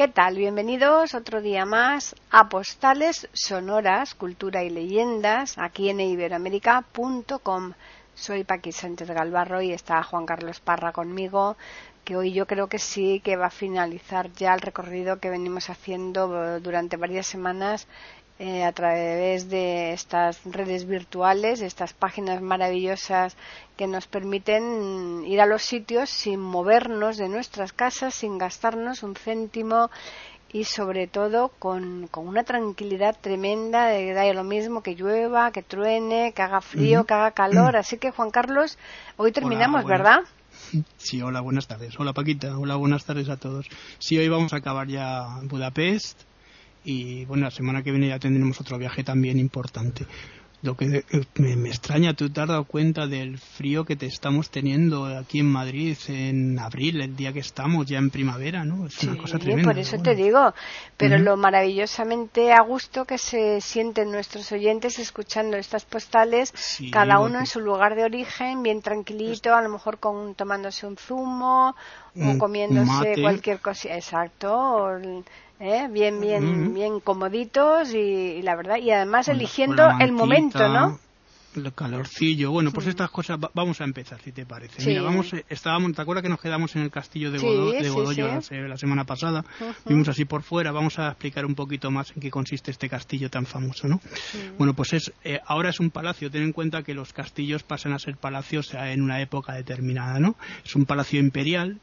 ¿Qué tal? Bienvenidos otro día más a Postales Sonoras, Cultura y Leyendas, aquí en iberoamérica.com. Soy Paqui Sánchez Galvarro y está Juan Carlos Parra conmigo, que hoy yo creo que sí que va a finalizar ya el recorrido que venimos haciendo durante varias semanas eh, a través de estas redes virtuales, estas páginas maravillosas que nos permiten ir a los sitios sin movernos de nuestras casas, sin gastarnos un céntimo y sobre todo con, una tranquilidad tremenda de que da lo mismo que llueva, que truene, que haga frío, que haga calor. Así que Juan Carlos, hoy terminamos, ¿verdad? Sí, hola, buenas tardes. Hola Paquita, hola, buenas tardes a todos. Sí, hoy vamos a acabar ya Budapest y bueno, la semana que viene ya tendremos otro viaje también importante. Lo que eh, me, extraña, tú te has dado cuenta del frío que te estamos teniendo aquí en Madrid en abril, el día que estamos ya en primavera, ¿no? Es una cosa tremenda. Por eso te digo, pero lo maravillosamente a gusto que se sienten nuestros oyentes escuchando estas postales, cada uno en su lugar de origen, bien tranquilito, a lo mejor con tomándose un zumo o comiéndose cualquier cosa, exacto. ¿Eh? bien, bien, bien comoditos y, la verdad, y además eligiendo el momento, ¿no? El calorcillo. Bueno, pues estas cosas vamos a empezar, si te parece. Mira, vamos, eh, estábamos, ¿te acuerdas que nos quedamos en el castillo de, Godoyo la, semana pasada? Vimos así por fuera. Vamos a explicar un poquito más en qué consiste este castillo tan famoso, ¿no? Bueno, pues es, eh, ahora es un palacio. Ten en cuenta que los castillos pasan a ser palacios en una época determinada, ¿no? Es un palacio imperial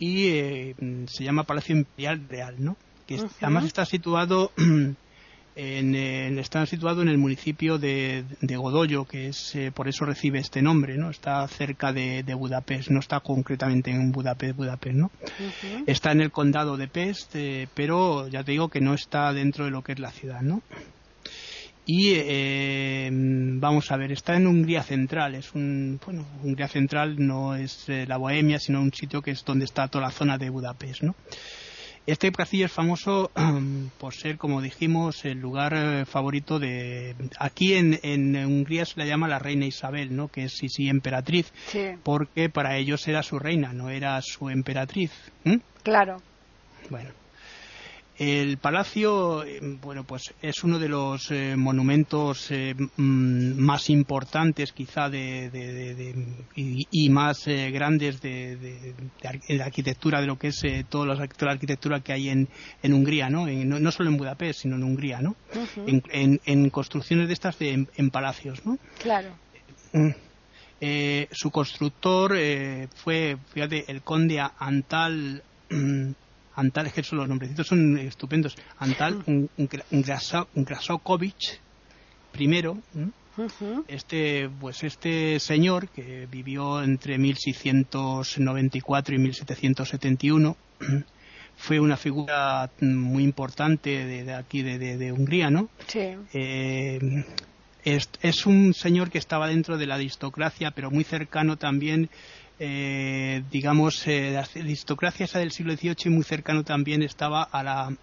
y se llama Palacio Imperial Real, ¿no? Que además está situado en, está situado en el municipio de, de Godoyo, que es eh, por eso recibe este nombre, ¿no? Está cerca de, Budapest, no está concretamente en Budapest, Budapest, ¿no? Está en el condado de Pest, eh, pero ya te digo que no está dentro de lo que es la ciudad, ¿no? Y eh, vamos a ver, está en Hungría Central. Es un, bueno, Hungría Central no es la Bohemia, sino un sitio que es donde está toda la zona de Budapest, ¿no? Este castillo es famoso por ser, como dijimos, el lugar eh, favorito de... Aquí en, Hungría se la llama la reina Isabel, ¿no? Que es sí, sí, emperatriz, porque para ellos era su reina, no era su emperatriz. Claro. Bueno. El palacio, eh, bueno, pues es uno de los eh, monumentos eh, mm, más importantes, quizá, de, y, más grandes de, la arquitectura de lo que es toda la arquitectura que hay en, en Hungría, ¿no? ¿no? solo en Budapest, sino en Hungría, ¿no? en, construcciones de estas en, palacios, ¿no? Claro. Mm. su constructor fue, fíjate, el conde Antal. Antal, es que son los nombrecitos son estupendos. Antal Grasokovic, primero, este, pues este señor que vivió entre 1694 y 1771 fue una figura muy importante de, aquí de, Hungría, ¿no? Sí. Eh, es, es, un señor que estaba dentro de la aristocracia, pero muy cercano también eh, digamos, eh, la aristocracia esa del siglo XVIII muy cercano también estaba a la,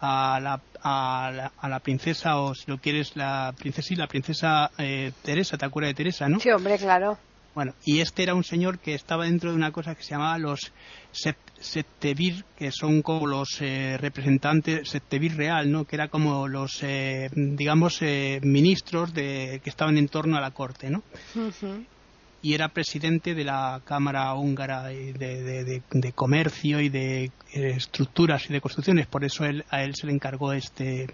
a la, a la, princesa, o si lo quieres, la princesa y la princesa eh, Teresa, ¿te acuerdas de Teresa, no? Sí, hombre, claro. Bueno, y este era un señor que estaba dentro de una cosa que se llamaba los Septevir, que son como los eh, representantes, Septevir real, ¿no? Que era como los, eh, digamos, ministros de, que estaban en torno a la corte, ¿no? Y era presidente de la Cámara Húngara de, Comercio y de eh, Estructuras y de Construcciones. Por eso él, a él se le encargó este,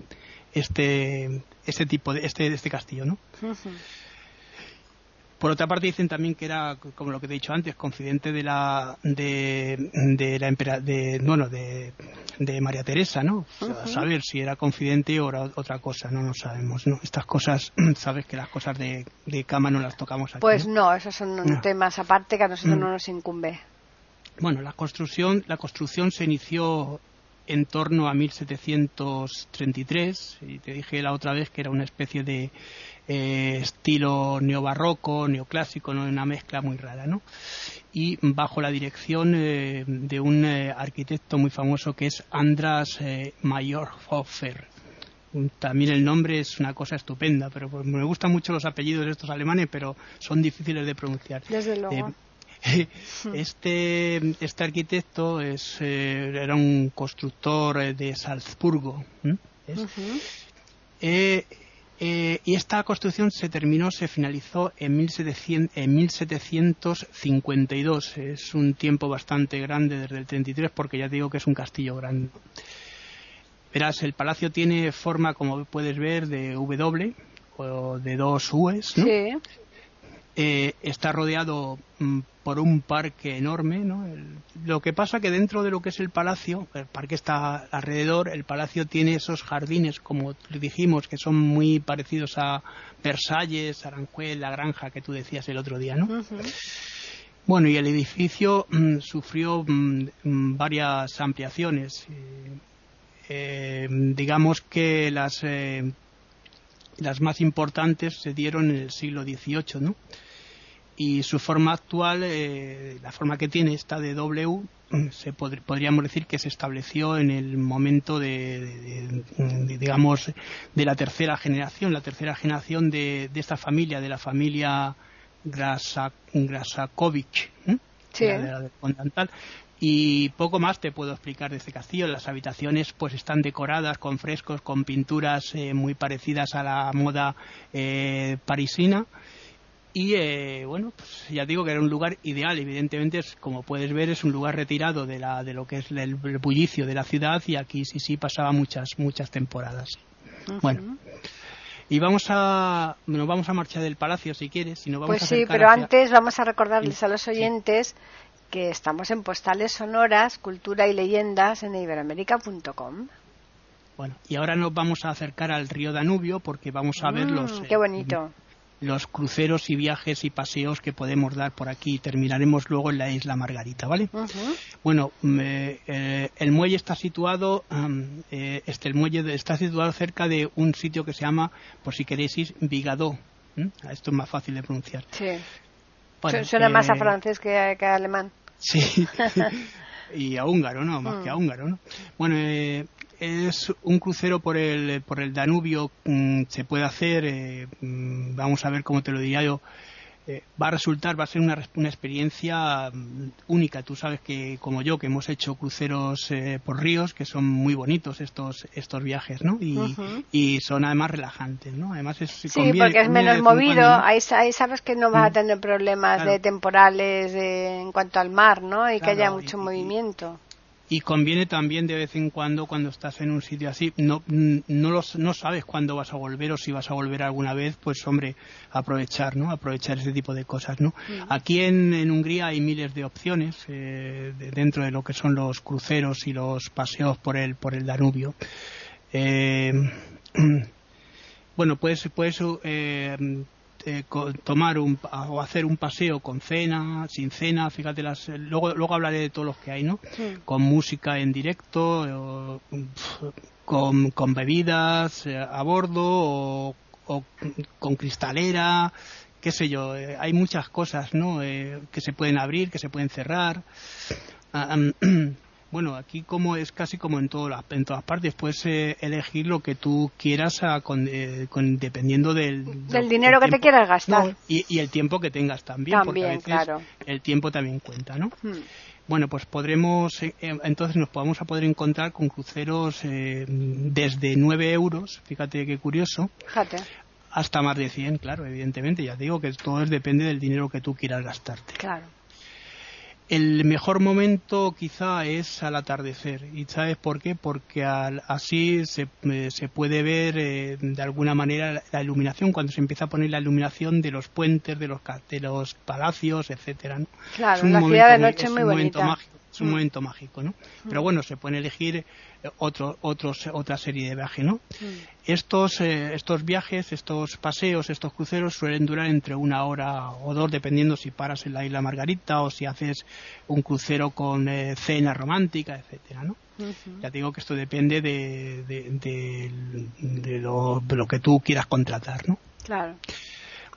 este, este tipo de este, este castillo, ¿no? Por otra parte dicen también que era, como lo que te he dicho antes, confidente de la de, de la de, bueno, de, de María Teresa, ¿no? saber si era confidente o era otra cosa, no lo sabemos, ¿no? Estas cosas, sabes que las cosas de, de cama no las tocamos aquí. Pues no, esos son temas aparte que a nosotros mm. no nos incumbe. Bueno, la construcción, la construcción se inició en torno a 1733 y te dije la otra vez que era una especie de eh, estilo neobarroco, neoclásico, ¿no? una mezcla muy rara, ¿no? Y bajo la dirección eh, de un eh, arquitecto muy famoso que es Andras Mayorhofer. También el nombre es una cosa estupenda, pero pues, me gustan mucho los apellidos de estos alemanes, pero son difíciles de pronunciar. Desde luego. Este, este arquitecto es, era un constructor de Salzburgo. Eh, y esta construcción se terminó, se finalizó en, 1752. Es un tiempo bastante grande desde el 33 porque ya digo que es un castillo grande. Verás, el palacio tiene forma, como puedes ver, de W o de dos U's. Sí. Eh, está rodeado mm, por un parque enorme. ¿no? lo que pasa que dentro de lo que es el palacio, el parque está alrededor, el palacio tiene esos jardines, como dijimos, que son muy parecidos a Versalles, Aranjuez, la granja que tú decías el otro día. ¿no? Bueno, y el edificio mm, sufrió mm, varias ampliaciones. Eh, digamos que las, eh, las más importantes se dieron en el siglo XVIII, ¿no? Y su forma actual, eh, la forma que tiene esta de W, se podríamos decir que se estableció en el momento de, digamos de la tercera generación, la tercera generación de, esta familia, de la familia Grasakovic, y poco más te puedo explicar de este castillo. Las habitaciones pues están decoradas con frescos, con pinturas eh, muy parecidas a la moda eh, parisina y eh, bueno, pues ya digo que era un lugar ideal. Evidentemente, es, como puedes ver, es un lugar retirado de, la, de lo que es el, bullicio de la ciudad y aquí sí, sí pasaba muchas, muchas temporadas. Bueno. Y vamos a, nos vamos a marchar del palacio si quieres. Si no vamos pues sí, pero antes vamos a recordarles a los oyentes que estamos en postales sonoras, cultura y leyendas en iberoamérica.com. Bueno, y ahora nos vamos a acercar al río Danubio porque vamos a ver mm, los. ¡Qué bonito! Los cruceros y viajes y paseos que podemos dar por aquí. Terminaremos luego en la isla Margarita, ¿vale? Bueno, eh, el muelle está situado, eh, este, el muelle está situado cerca de un sitio que se llama, por si queréis ir, Vigadó. Esto es más fácil de pronunciar. Sí. Suena más a eh, francés que a, alemán. Sí. y a húngaro, ¿no? Más que a mm. húngaro, ¿no? Bueno, es un crucero por el, por el Danubio, mm, se puede hacer, eh, mm, vamos a ver cómo te lo diría yo, eh, va a resultar, va a ser una, una, experiencia mm, única. Tú sabes que, como yo, que hemos hecho cruceros eh, por ríos, que son muy bonitos estos estos viajes, ¿no? Y, y son además relajantes, ¿no? Además es Sí, porque es menos movido. Ahí, sabes que no vas a tener problemas de temporales en cuanto al mar, ¿no? Y que haya mucho movimiento y conviene también de vez en cuando cuando estás en un sitio así. No no los, no sabes cuándo vas a volver o si vas a volver alguna vez pues hombre aprovechar no aprovechar ese tipo de cosas no aquí en, en, Hungría hay miles de opciones eh, dentro de lo que son los cruceros y los paseos por el por el Danubio. Eh, bueno puedes puedes eh, eh, tomar un, o hacer un paseo con cena, sin cena, fíjate las, luego, luego hablaré de todos los que hay, ¿no? Con música en directo, con, con, bebidas eh, a bordo o, con cristalera, qué sé yo, eh, hay muchas cosas, ¿no? que se pueden abrir, que se pueden cerrar. Ah, Bueno, aquí como es casi como en, todo, en todas partes, puedes eh, elegir lo que tú quieras con, eh, dependiendo del, del dinero que te quieras gastar. y, el tiempo que tengas también, porque a veces el tiempo también cuenta, ¿no? Hmm. Bueno, pues podremos, eh, entonces nos podemos a poder encontrar con cruceros desde 9 euros, fíjate qué curioso, fíjate. hasta más de 100, claro, evidentemente, ya digo que todo depende del dinero que tú quieras gastarte. Claro. El mejor momento quizá es al atardecer. ¿Y sabes por qué? Porque así se, eh, se, puede ver eh, de alguna manera la, iluminación, cuando se empieza a poner la iluminación de los puentes, de los, de los palacios, etcétera. Claro, la ciudad de noche es muy bonita. Mágico. Es un mm. momento mágico, ¿no? Pero mm. bueno, se pueden elegir eh, otro, otros, otra serie de viajes, ¿no? Estos, eh, estos viajes, estos paseos, estos cruceros suelen durar entre una hora o dos, dependiendo si paras en la isla Margarita o si haces un crucero con cena romántica, etcétera, ¿no? Ya te digo que esto depende de, de, lo, de, lo, que tú quieras contratar, ¿no? Claro.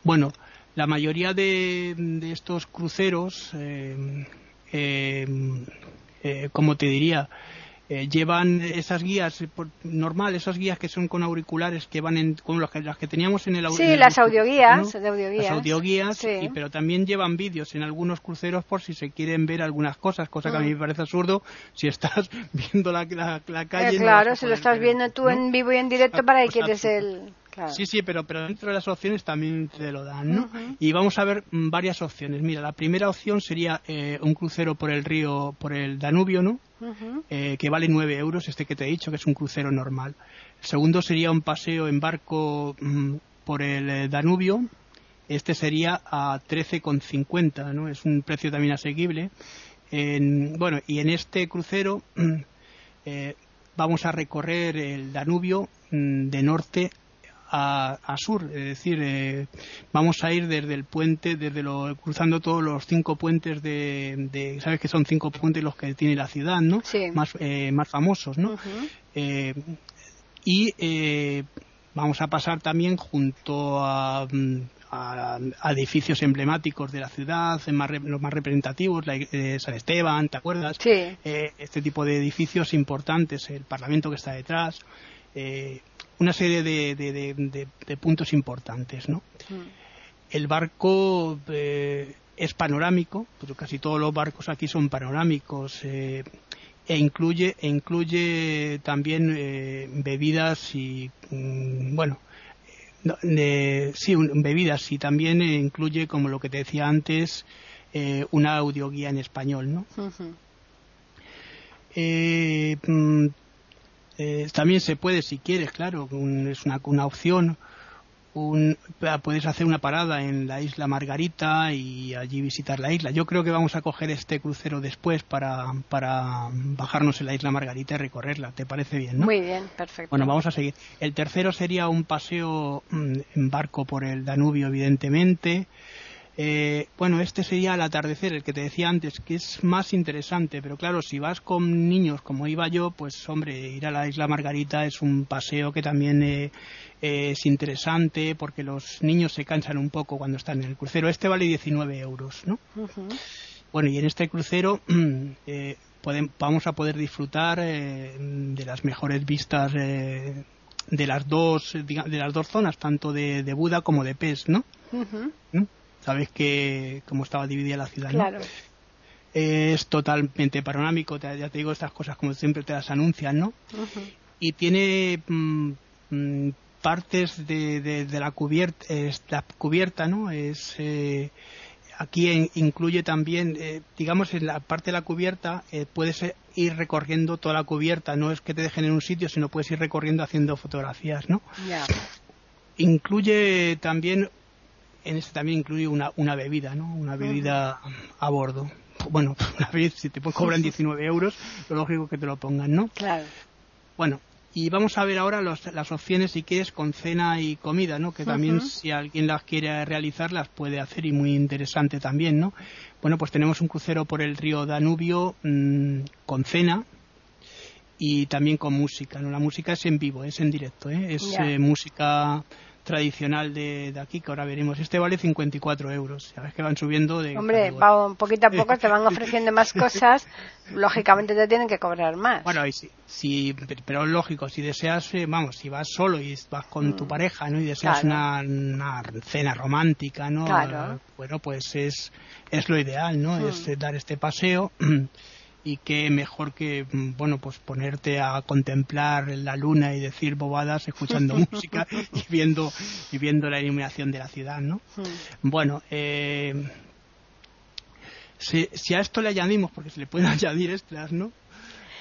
Bueno, la mayoría de, estos cruceros, eh, eh, eh, como te diría, llevan esas guías normal, esas guías que son con auriculares que van en, con las que, las que teníamos en el Sí, las audioguías, Las audioguías, pero también llevan vídeos en algunos cruceros por si se quieren ver algunas cosas, cosa que a mí me parece absurdo si estás viendo la, la, calle. claro, si lo estás viendo tú en vivo y en directo, ¿para que quieres el...? Sí, sí, pero, pero dentro de las opciones también te lo dan, ¿no? Y vamos a ver varias opciones. Mira, la primera opción sería eh, un crucero por el río, por el Danubio, ¿no? Eh, que vale 9 euros, este que te he dicho, que es un crucero normal. El segundo sería un paseo en barco mm, por el eh, Danubio. Este sería a 13,50, ¿no? Es un precio también asequible. bueno, y en este crucero vamos a recorrer el Danubio mm, de norte a, sur, es decir, eh, vamos a ir desde el puente, desde lo, cruzando todos los cinco puentes de, sabes que son cinco puentes los que tiene la ciudad, ¿no? Más, eh, más famosos, ¿no? Eh, y vamos a pasar también junto a, edificios emblemáticos de la ciudad, los más representativos, la, San Esteban, ¿te acuerdas? este tipo de edificios importantes, el Parlamento que está detrás una serie de, puntos importantes, ¿no? Mm. El barco eh, es panorámico, pero casi todos los barcos aquí son panorámicos eh, e incluye e incluye también eh, bebidas y mm, bueno sí bebidas y también incluye como lo que te decía antes una audioguía en español, ¿no? Mm, eh, también se puede, si quieres, claro, es una, una opción. Un, puedes hacer una parada en la isla Margarita y allí visitar la isla. Yo creo que vamos a coger este crucero después para, para bajarnos en la isla Margarita y recorrerla. ¿Te parece bien? ¿no? Muy bien, perfecto. Bueno, vamos a seguir. El tercero sería un paseo mm, en barco por el Danubio, evidentemente. Eh, bueno, este sería el atardecer, el que te decía antes, que es más interesante, pero claro, si vas con niños como iba yo, pues hombre, ir a la isla Margarita es un paseo que también eh, es interesante porque los niños se cansan un poco cuando están en el crucero. Este vale 19 euros, ¿no? Bueno, y en este crucero eh, vamos a poder disfrutar de las mejores vistas de las dos de las dos zonas, tanto de, Buda como de Pes, ¿no? Sabes que cómo estaba dividida la ciudad, claro. Es totalmente panorámico, ya te digo estas cosas como siempre te las anuncian, ¿no? Y tiene mm, mm, partes de, la cubierta, la cubierta, ¿no? Es eh, aquí incluye también, eh, digamos, en la parte de la cubierta eh, puedes ir recorriendo toda la cubierta, no es que te dejen en un sitio, sino puedes ir recorriendo haciendo fotografías, ¿no? Incluye también en este también incluye una, una bebida, ¿no? Una bebida a bordo. Bueno, una vez si te cobran 19 euros, lo lógico que te lo pongan, ¿no? Claro. Bueno, y vamos a ver ahora las opciones, si quieres, con cena y comida, ¿no? Que también, si alguien las quiere realizar, las puede hacer y muy interesante también, ¿no? Bueno, pues tenemos un crucero por el río Danubio mm, con cena y también con música, ¿no? La música es en vivo, es en directo, ¿eh? Es eh, música tradicional de, aquí, que ahora veremos. Este vale 54 euros. Sabes que van subiendo de. Hombre, va, poquito a poco te van ofreciendo más cosas. lógicamente te tienen que cobrar más. Bueno, y sí, sí, pero lógico, si deseas, eh, vamos, si vas solo y vas con tu mm. pareja, ¿no? Y deseas una, cena romántica, ¿no? Bueno, pues es, es lo ideal, ¿no? Es mm. dar este paseo. y qué mejor que mm, bueno pues ponerte a contemplar la luna y decir bobadas escuchando música y viendo y viendo la iluminación de la ciudad no bueno eh, si, a esto le añadimos porque se le pueden añadir extras no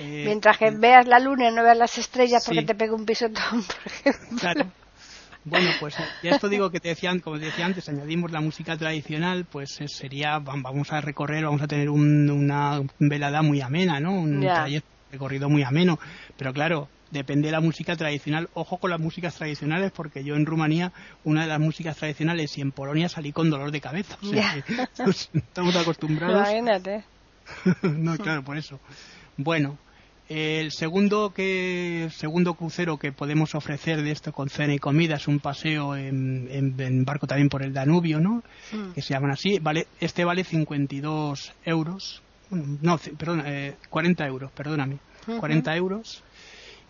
eh, mientras que veas la luna y no veas las estrellas porque te pega un pisotón por ejemplo. Claro Bueno, pues ya esto digo que te decían, como te decía antes, añadimos la música tradicional, pues sería, vamos a recorrer, vamos a tener una velada muy amena, ¿no? Un trayecto recorrido muy ameno. Pero claro, depende de la música tradicional. Ojo con las músicas tradicionales, porque yo en Rumanía, una de las músicas tradicionales, y en Polonia salí con dolor de cabeza. O sea, estamos acostumbrados. Imagínate. no, claro, por eso. Bueno, el segundo que segundo crucero que podemos ofrecer de esto con cena y comida es un paseo en, barco también por el Danubio, ¿no? Mm. Que se llaman así. Vale, este vale 52 euros. No, perdón, eh, 40 euros, perdóname. 40 euros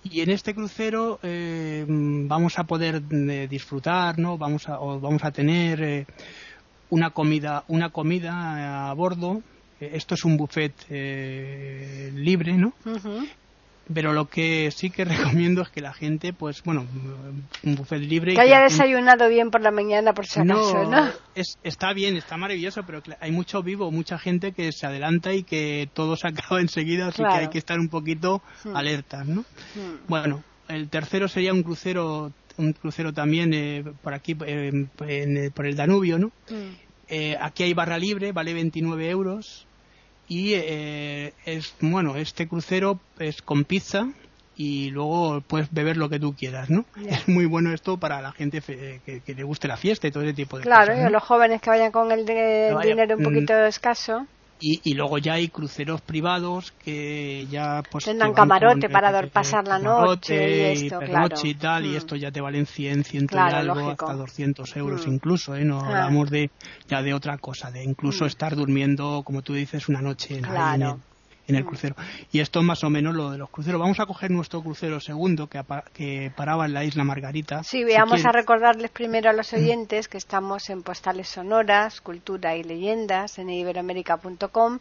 y en este crucero eh, vamos a poder eh, disfrutar no vamos a o vamos a tener eh, una comida una comida a bordo esto es un buffet libre no pero lo que sí que recomiendo es que la gente, pues bueno, un buffet libre. Que haya desayunado bien por la mañana, por si acaso, ¿no? Es, está bien, está maravilloso, pero hay mucho vivo, mucha gente que se adelanta y que todo se acaba enseguida, así que hay que estar un poquito hmm. alertas, ¿no? Hmm. Bueno, el tercero sería un crucero, un crucero también eh, por aquí, eh, por el Danubio, ¿no? Hmm. Eh, aquí hay barra libre, vale 29 euros y eh, es bueno este crucero es con pizza y luego puedes beber lo que tú quieras, ¿no? Es muy bueno esto para la gente que, le guste la fiesta y todo ese tipo de cosas. Claro, y los jóvenes que vayan con el, dinero un mm, poquito escaso. Y, y, luego ya hay cruceros privados que ya pues tendrán camarote para pasar la noche y esto, claro. y tal y mm. esto ya te valen 100, 100 y algo hasta 200 euros mm. incluso, ¿eh? No ah. hablamos de ya de otra cosa, de incluso mm. estar durmiendo, como tú dices, una noche en, claro en el crucero. Y esto es más o menos lo de los cruceros. Vamos a coger nuestro crucero segundo que, que paraba en la isla Margarita. Sí, vamos a recordarles primero a los oyentes que estamos en Postales Sonoras, Cultura y Leyendas en iberoamérica.com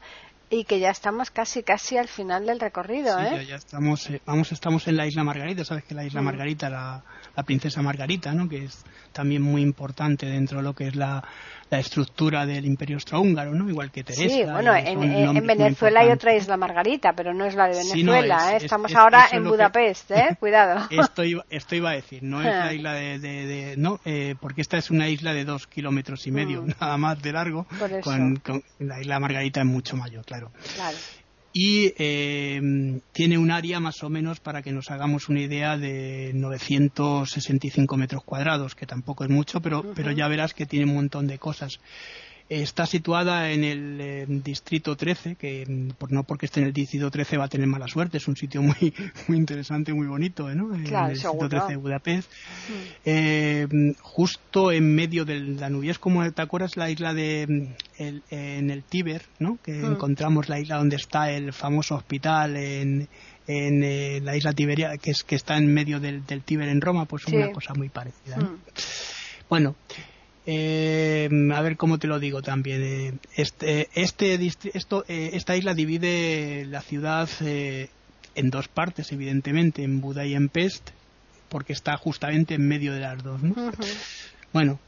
y que ya estamos casi casi al final del recorrido, sí, ¿eh? Ya, estamos, eh, vamos, estamos en la isla Margarita, sabes que la isla Margarita, la, la, princesa Margarita, ¿no? Que es también muy importante dentro de lo que es la, la estructura del imperio austrohúngaro, ¿no? Igual que Teresa. Sí, bueno, en, Venezuela hay otra isla Margarita, pero no es la de Venezuela, ¿eh? Estamos ahora en Budapest, ¿eh? Cuidado. Esto iba, esto iba a decir, no es la isla de... no, eh, porque esta es una isla de dos kilómetros y medio, mm. nada más de largo, con, la isla Margarita es mucho mayor, claro. Claro. Y eh, tiene un área más o menos para que nos hagamos una idea de 965 metros cuadrados, que tampoco es mucho, pero, pero ya verás que tiene un montón de cosas. Está situada en el distrito 13, que por, no porque esté en el distrito 13 va a tener mala suerte, es un sitio muy, muy interesante, muy bonito, ¿no? el distrito 13 de Budapest. Mm. Eh, justo en medio del Danubio, es como, ¿te acuerdas la isla de en el Tíber, ¿no? Que mm. encontramos la isla donde está el famoso hospital en, en eh, la isla Tiberia, que es que está en medio del, del Tíber en Roma, pues una cosa muy parecida. ¿no? Mm. Bueno, eh, a ver cómo te lo digo también. Eh, este, este esto, eh, esta isla divide la ciudad en dos partes, evidentemente, en Buda y en Pest, porque está justamente en medio de las dos. Bueno,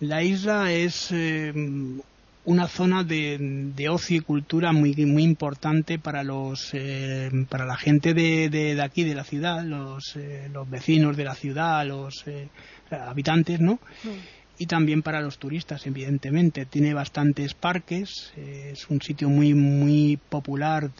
la isla es una zona de, ocio y cultura muy muy importante para los para la gente de, de, aquí de la ciudad los, los vecinos de la ciudad los habitantes no y también para los turistas, evidentemente. Tiene bastantes parques, eh, es un sitio muy, muy popular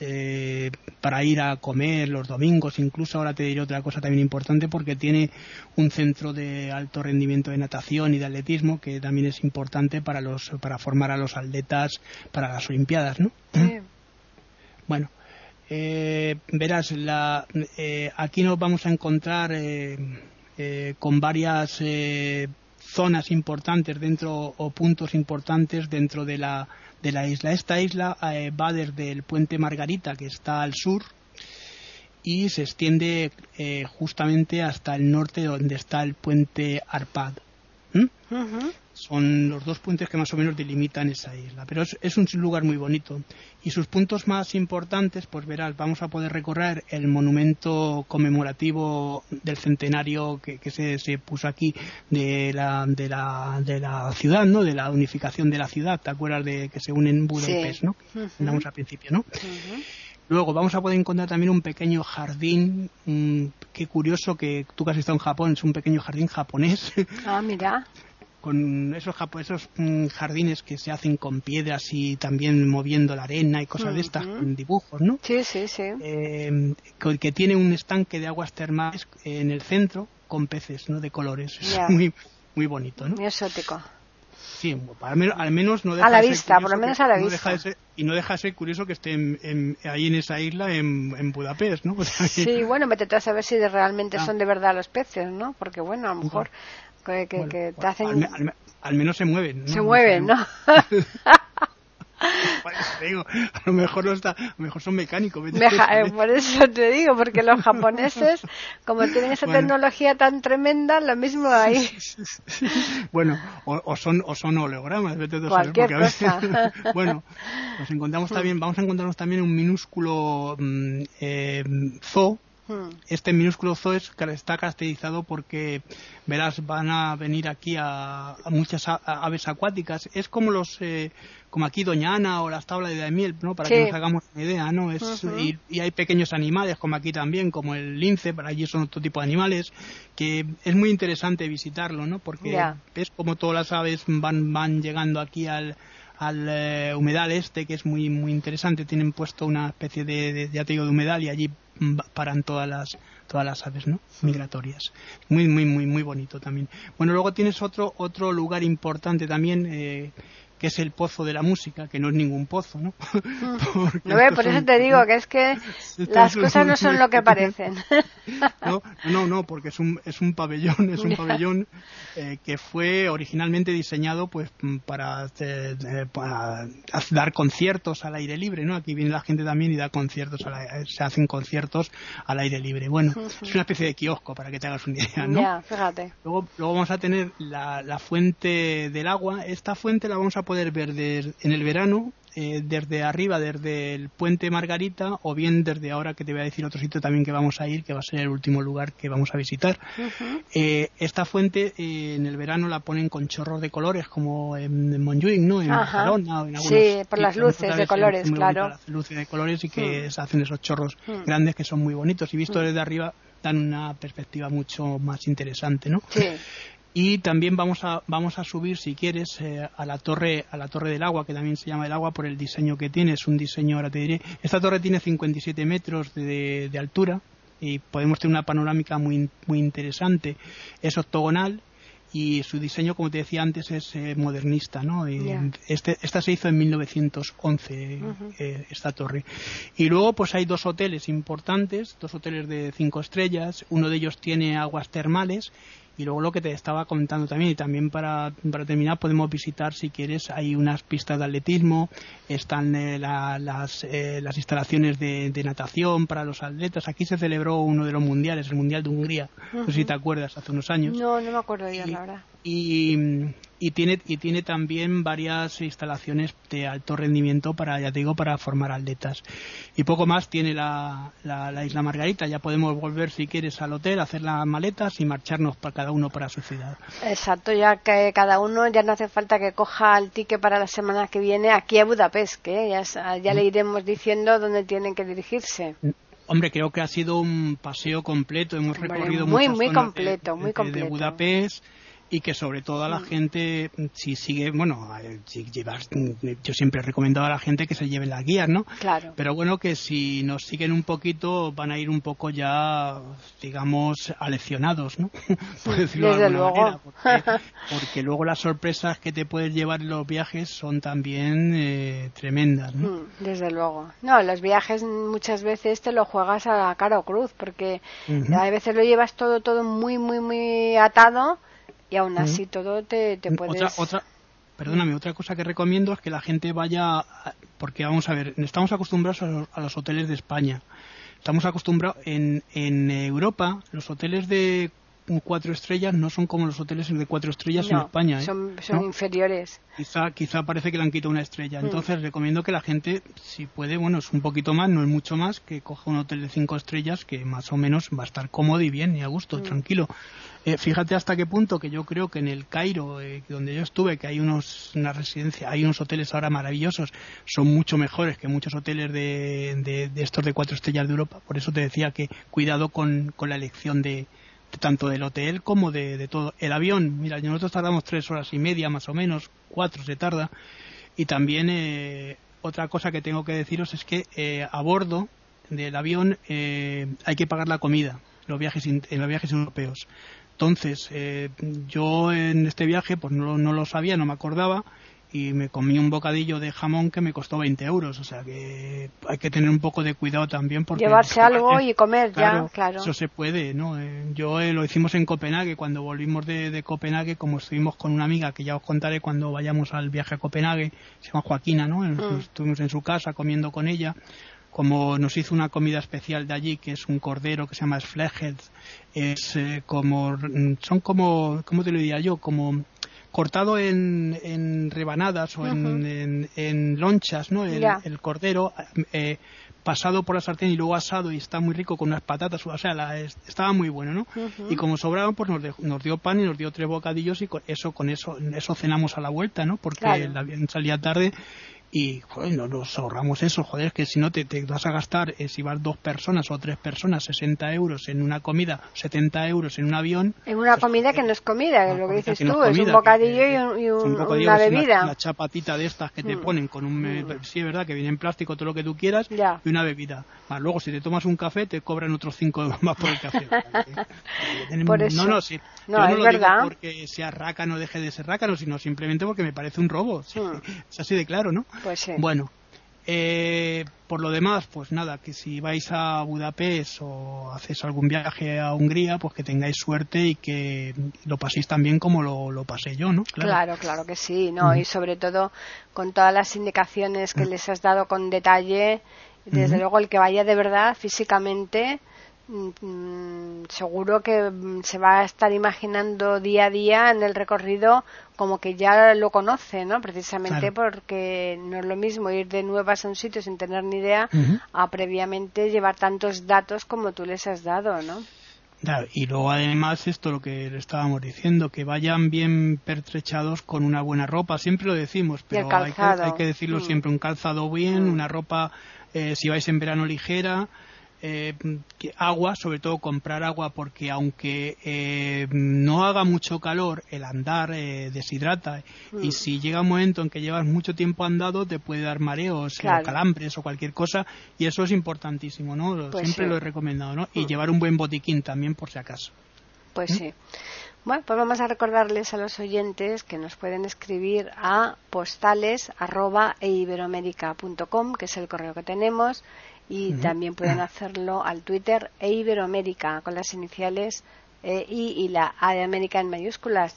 para ir a comer los domingos, incluso ahora te diré otra cosa también importante porque tiene un centro de alto rendimiento de natación y de atletismo que también es importante para, los, para formar a los atletas para las Olimpiadas, ¿no? Bueno, eh, verás, la, eh, aquí nos vamos a encontrar con varias zonas importantes dentro o puntos importantes dentro de la, de la isla. Esta isla eh, va desde el puente Margarita, que está al sur, y se extiende eh, justamente hasta el norte donde está el puente Arpad. Son los dos puentes que más o menos delimitan esa isla. Pero es, un lugar muy bonito. Y sus puntos más importantes, pues verás, vamos a poder recorrer el monumento conmemorativo del centenario que, se, puso aquí de la, de, la, de la ciudad, ¿no? De la unificación de la ciudad. ¿Te acuerdas de que se unen Budapest, ¿no? Hablamos al principio, ¿no? Luego vamos a poder encontrar también un pequeño jardín, qué curioso que tú que has estado en Japón, es un pequeño jardín japonés. Ah, mira. Con esos, esos mm, jardines que se hacen con piedras y también moviendo la arena y cosas de estas, con dibujos, ¿no? Sí, sí, sí. Eh, que, tiene un estanque de aguas termales en el centro con peces, ¿no? De colores. Es muy, muy bonito, ¿no? Muy exótico. Sí, al menos, no deja a la vista, por lo menos a la vista. y no deja de ser curioso que esté ahí en esa isla, en, Budapest, ¿no? sí, bueno, métete a saber si realmente ah. son de verdad los peces, ¿no? Porque, bueno, a lo mejor que, te hacen... Al, menos se mueven, Se mueven, ¿no? a lo mejor no está, a lo mejor son mecánicos. Eh, por eso te digo, porque los japoneses, como tienen esa tecnología tan tremenda, lo mismo hay. bueno, o, son o son hologramas, vete Cualquier cosa. bueno, nos encontramos también, vamos a encontrarnos también un minúsculo mm, eh, zoo Hmm. Este minúsculo zoo está caracterizado porque, verás, van a venir aquí a, muchas aves acuáticas. Es como los, eh, como aquí Doña Ana o las tablas de miel, ¿no? Para que nos hagamos una idea, ¿no? Es, y, hay pequeños animales, como aquí también, como el lince, para allí son otro tipo de animales, que es muy interesante visitarlo, ¿no? Porque es como todas las aves van, van llegando aquí al, al eh, humedal este, que es muy muy interesante. Tienen puesto una especie de, de, de, de humedal y allí paran todas las todas las aves ¿no? migratorias. Muy muy muy muy bonito también. Bueno luego tienes otro otro lugar importante también eh, que es el pozo de la música, que no es ningún pozo, ¿no? no por eso te digo que es que las cosas no son lo que parecen. no, no, no, porque es un, es un pabellón, es un pabellón eh, que fue originalmente diseñado pues para, eh, para, dar conciertos al aire libre, ¿no? Aquí viene la gente también y da conciertos, se hacen conciertos al aire libre. Bueno, es una especie de kiosco para que te hagas una idea, ¿no? Ya, fíjate. Luego, luego vamos a tener la, la fuente del agua. Esta fuente la vamos a poder ver en el verano eh, desde arriba, desde el puente Margarita, o bien desde ahora que te voy a decir otro sitio también que vamos a ir, que va a ser el último lugar que vamos a visitar. Eh, esta fuente eh, en el verano la ponen con chorros de colores, como en, Montjuic, ¿no? En Barcelona, en Sí, por las luces de colores, claro. Las luces de colores y que mm. se hacen esos chorros mm. grandes que son muy bonitos y vistos mm. desde arriba dan una perspectiva mucho más interesante, ¿no? Sí y también vamos a vamos a subir si quieres eh, a la torre a la torre del agua que también se llama el agua por el diseño que tiene es un diseño ahora te diré esta torre tiene 57 metros de, de altura y podemos tener una panorámica muy muy interesante es octogonal y su diseño, como te decía antes, es eh, modernista, ¿no? este, esta se hizo en 1911, eh, esta torre. Y luego, pues hay dos hoteles importantes, dos hoteles de cinco estrellas. Uno de ellos tiene aguas termales y luego lo que te estaba comentando también, y también para, para terminar podemos visitar, si quieres, hay unas pistas de atletismo, están eh, las, eh, las instalaciones de, natación para los atletas. Aquí se celebró uno de los mundiales, el Mundial de Hungría, no sé si te acuerdas, hace unos años. No, no me acuerdo ya, la verdad. Y, y tiene y tiene también varias instalaciones de alto rendimiento para ya te digo para formar atletas. Y poco más tiene la, la, isla Margarita. Ya podemos volver si quieres al hotel hacer las maletas y marcharnos para cada uno para su ciudad. Exacto ya que cada uno ya no hace falta que coja el ticket para la semana que viene aquí a Budapest que ya, ya le iremos diciendo dónde tienen que dirigirse. Hombre, creo que ha sido un paseo completo. Hemos recorrido muy, muchas muy completo, muy completo. de Budapest y que sobre todo a la mm. gente si sigue bueno si llevas yo siempre he recomendado a la gente que se lleven las guías no claro. Pero bueno que si nos siguen un poquito van a ir un poco ya digamos aleccionados no por decirlo de alguna manera porque, luego las sorpresas que te puedes llevar en los viajes son también eh, tremendas ¿no? Mm, desde luego. No los viajes muchas veces te lo juegas a cara o cruz porque a veces lo llevas todo todo muy muy muy atado y aún así todo te, te puedes... Otra, otra, perdóname, otra cosa que recomiendo es que la gente vaya, porque vamos a ver, estamos acostumbrados a los, hoteles de España. Estamos acostumbrados en, en Europa, los hoteles de cuatro estrellas no son como los hoteles de cuatro estrellas en España. ¿eh? Son, inferiores. Quizá, quizá parece que le han quitado una estrella. Mm. Entonces recomiendo que la gente, si puede, bueno, es un poquito más, no es mucho más, que coja un hotel de cinco estrellas que más o menos va a estar cómodo y bien y a gusto, mm. tranquilo. Eh, fíjate hasta qué punto que yo creo que en el Cairo, eh, donde yo estuve, que hay unos, una residencia, hay unos hoteles ahora maravillosos, son mucho mejores que muchos hoteles de, estos de cuatro estrellas de Europa. Por eso te decía que cuidado con, con la elección de, tanto del hotel como de, todo. El avión, mira, nosotros tardamos tres horas y media más o menos, cuatro se tarda. Y también eh, otra cosa que tengo que deciros es que a bordo del avión hay que pagar la comida los viajes en los viajes europeos entonces, eh, yo en este viaje pues no, lo sabía, no me acordaba y me comí un bocadillo de jamón que me costó 20 euros. O sea que hay que tener un poco de cuidado también. Porque, Llevarse algo y comer ya, claro. Eso se puede, ¿no? Eh, yo eh, lo hicimos en Copenhague, cuando volvimos de, Copenhague, como estuvimos con una amiga que ya os contaré cuando vayamos al viaje a Copenhague, se llama Joaquina, ¿no? Mm. Estuvimos en su casa comiendo con ella como nos hizo una comida especial de allí, que es un cordero que se llama Sfleged, es eh, como, son como, ¿cómo te lo diría yo? Como cortado en, en rebanadas o en, en, lonchas, ¿no? El, cordero eh, pasado por la sartén y luego asado y está muy rico con unas patatas, o sea, estaba muy bueno, ¿no? Y como sobraban, pues nos, nos, dio pan y nos dio tres bocadillos y con eso, con eso, eso cenamos a la vuelta, ¿no? Porque avión salía tarde y joder, no nos ahorramos eso, joder, que si no te, te vas a gastar, eh, si vas dos personas o tres personas, 60 euros en una comida, 70 euros en un avión. En una pues, comida que no es comida, lo que dices tú, es, un bocadillo y, una bebida. Una, chapatita de estas que te mm. ponen con un, mm. sí es verdad, que viene en plástico todo lo que tú quieras, y una bebida. Más luego si te tomas un café te cobran otros 5 euros más por el café. por eso. No, no, sí. No, es verdad. porque sea rácano deje de ser rácano, sino simplemente porque me parece un robo. Mm. Es así de claro, ¿no? Pues bueno, eh, por lo demás, pues nada, que si vais a Budapest o hacéis algún viaje a Hungría, pues que tengáis suerte y que lo paséis tan bien como lo, pasé yo, ¿no? Claro. claro, que sí, ¿no? Y sobre todo con todas las indicaciones que les has dado con detalle, desde luego el que vaya de verdad físicamente seguro que mm, se va a estar imaginando día a día en el recorrido como que ya lo conoce, ¿no? Precisamente porque no es lo mismo ir de nuevas a un sitio sin tener ni idea a previamente llevar tantos datos como tú les has dado, ¿no? y luego además esto lo que le estábamos diciendo, que vayan bien pertrechados con una buena ropa, siempre lo decimos, pero hay que, decirlo mm. siempre, un calzado bien, una ropa, eh, si vais en verano ligera, eh, agua, sobre todo comprar agua, porque aunque eh, no haga mucho calor, el andar eh, deshidrata. Y mm. si llega un momento en que llevas mucho tiempo andado, te puede dar mareos o calambres o cualquier cosa. Y eso es importantísimo, ¿no? Pues Siempre lo he recomendado, ¿no? Y mm. llevar un buen botiquín también, por si acaso. Pues ¿Mm? sí. Bueno, pues vamos a recordarles a los oyentes que nos pueden escribir a postales que es el correo que tenemos, y también pueden hacerlo al Twitter e Iberoamérica con las iniciales e, I y la A de América en mayúsculas.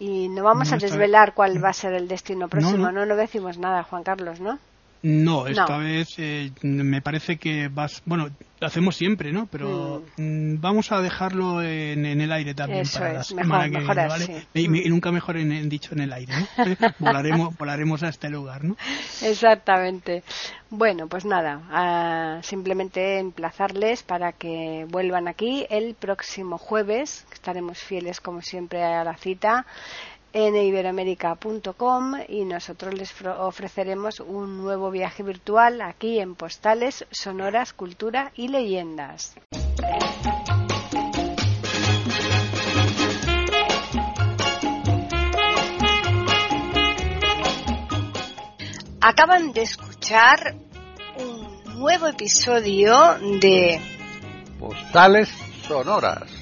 Y no vamos a desvelar cuál va a ser el destino próximo, no, no, decimos nada, Juan Carlos, ¿no? No, esta vez eh, me parece que vas, bueno, lo hacemos siempre, ¿no? Pero mm. Mm, vamos a dejarlo en, el aire también para la semana que. Y, nunca mejor en, dicho en el aire, ¿no? volaremos, volaremos a este lugar, ¿no? Exactamente. Bueno, pues nada, simplemente emplazarles para que vuelvan aquí el próximo jueves, estaremos fieles como siempre a la cita en iberoamérica.com y nosotros les ofreceremos un nuevo viaje virtual aquí en Postales, Sonoras, Cultura y Leyendas. Acaban de escuchar un nuevo episodio de Postales Sonoras